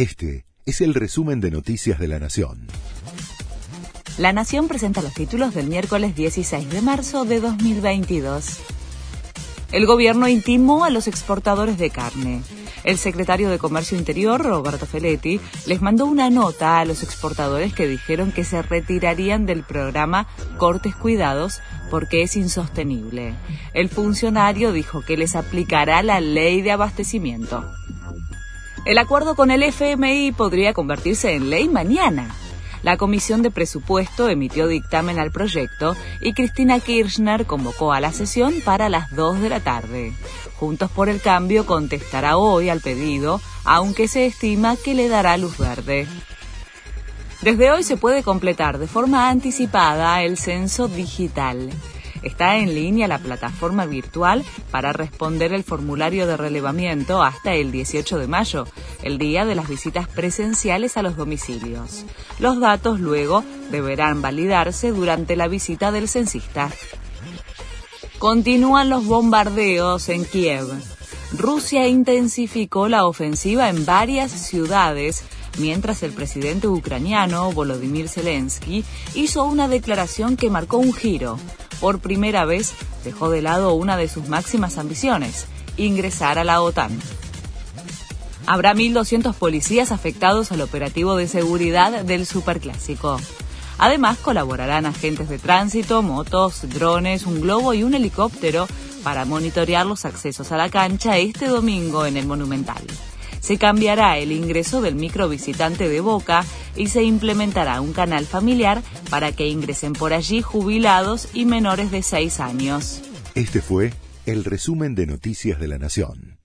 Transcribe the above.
Este es el resumen de Noticias de la Nación. La Nación presenta los títulos del miércoles 16 de marzo de 2022. El gobierno intimó a los exportadores de carne. El secretario de Comercio Interior, Roberto Feletti, les mandó una nota a los exportadores que dijeron que se retirarían del programa Cortes Cuidados porque es insostenible. El funcionario dijo que les aplicará la ley de abastecimiento. El acuerdo con el FMI podría convertirse en ley mañana. La Comisión de Presupuesto emitió dictamen al proyecto y Cristina Kirchner convocó a la sesión para las 2 de la tarde. Juntos por el Cambio contestará hoy al pedido, aunque se estima que le dará luz verde. Desde hoy se puede completar de forma anticipada el censo digital. Está en línea la plataforma virtual para responder el formulario de relevamiento hasta el 18 de mayo, el día de las visitas presenciales a los domicilios. Los datos luego deberán validarse durante la visita del censista. Continúan los bombardeos en Kiev. Rusia intensificó la ofensiva en varias ciudades mientras el presidente ucraniano Volodymyr Zelensky hizo una declaración que marcó un giro por primera vez dejó de lado una de sus máximas ambiciones, ingresar a la OTAN. Habrá 1.200 policías afectados al operativo de seguridad del Superclásico. Además, colaborarán agentes de tránsito, motos, drones, un globo y un helicóptero para monitorear los accesos a la cancha este domingo en el Monumental se cambiará el ingreso del micro visitante de Boca y se implementará un canal familiar para que ingresen por allí jubilados y menores de 6 años. Este fue el resumen de Noticias de la Nación.